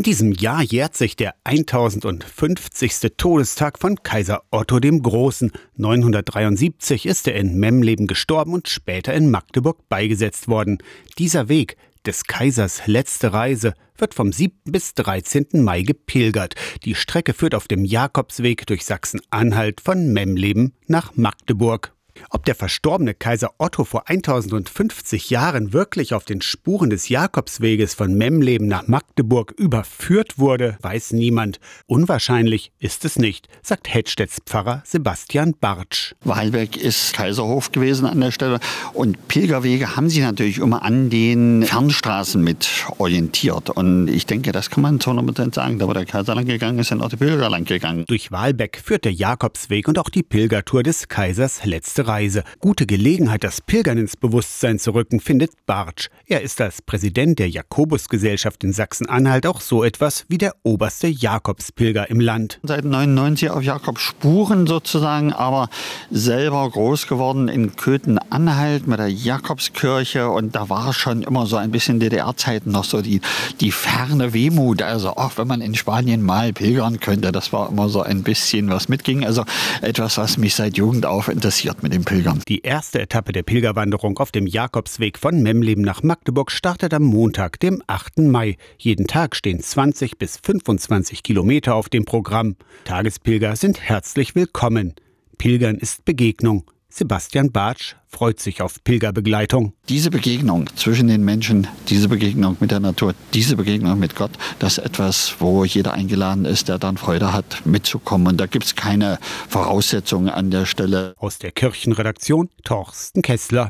In diesem Jahr jährt sich der 1050. Todestag von Kaiser Otto dem Großen. 973 ist er in Memleben gestorben und später in Magdeburg beigesetzt worden. Dieser Weg, des Kaisers letzte Reise wird vom 7. bis 13. Mai gepilgert. Die Strecke führt auf dem Jakobsweg durch Sachsen-Anhalt von Memleben nach Magdeburg. Ob der verstorbene Kaiser Otto vor 1050 Jahren wirklich auf den Spuren des Jakobsweges von Memleben nach Magdeburg überführt wurde, weiß niemand. Unwahrscheinlich ist es nicht, sagt Hedstedts Pfarrer Sebastian Bartsch. Weilberg ist Kaiserhof gewesen an der Stelle und Pilgerwege haben sich natürlich immer an den Fernstraßen mit orientiert. Und ich denke, das kann man zu 100% sagen. Da wo der Kaiser lang gegangen ist, sind auch die Pilger lang gegangen. Durch Wahlbeck führt der Jakobsweg und auch die Pilgertour des Kaisers letzte Reise. Gute Gelegenheit, das Pilgern ins Bewusstsein zu rücken, findet Bartsch. Er ist als Präsident der Jakobusgesellschaft in Sachsen-Anhalt auch so etwas wie der oberste Jakobspilger im Land. Seit 99 auf Jakobsspuren sozusagen, aber selber groß geworden in Köthen-Anhalt mit der Jakobskirche und da war schon immer so ein bisschen DDR-Zeiten noch so die, die ferne Wehmut. Also auch wenn man in Spanien mal pilgern könnte, das war immer so ein bisschen was mitging. Also etwas, was mich seit Jugend auf interessiert mit dem Pilgern. Die erste Etappe der Pilgerwanderung auf dem Jakobsweg von Memleben nach Magdeburg startet am Montag, dem 8. Mai. Jeden Tag stehen 20 bis 25 Kilometer auf dem Programm. Tagespilger sind herzlich willkommen. Pilgern ist Begegnung. Sebastian Bartsch freut sich auf Pilgerbegleitung. Diese Begegnung zwischen den Menschen, diese Begegnung mit der Natur, diese Begegnung mit Gott, das ist etwas, wo jeder eingeladen ist, der dann Freude hat, mitzukommen. Und da gibt es keine Voraussetzungen an der Stelle. Aus der Kirchenredaktion Torsten Kessler.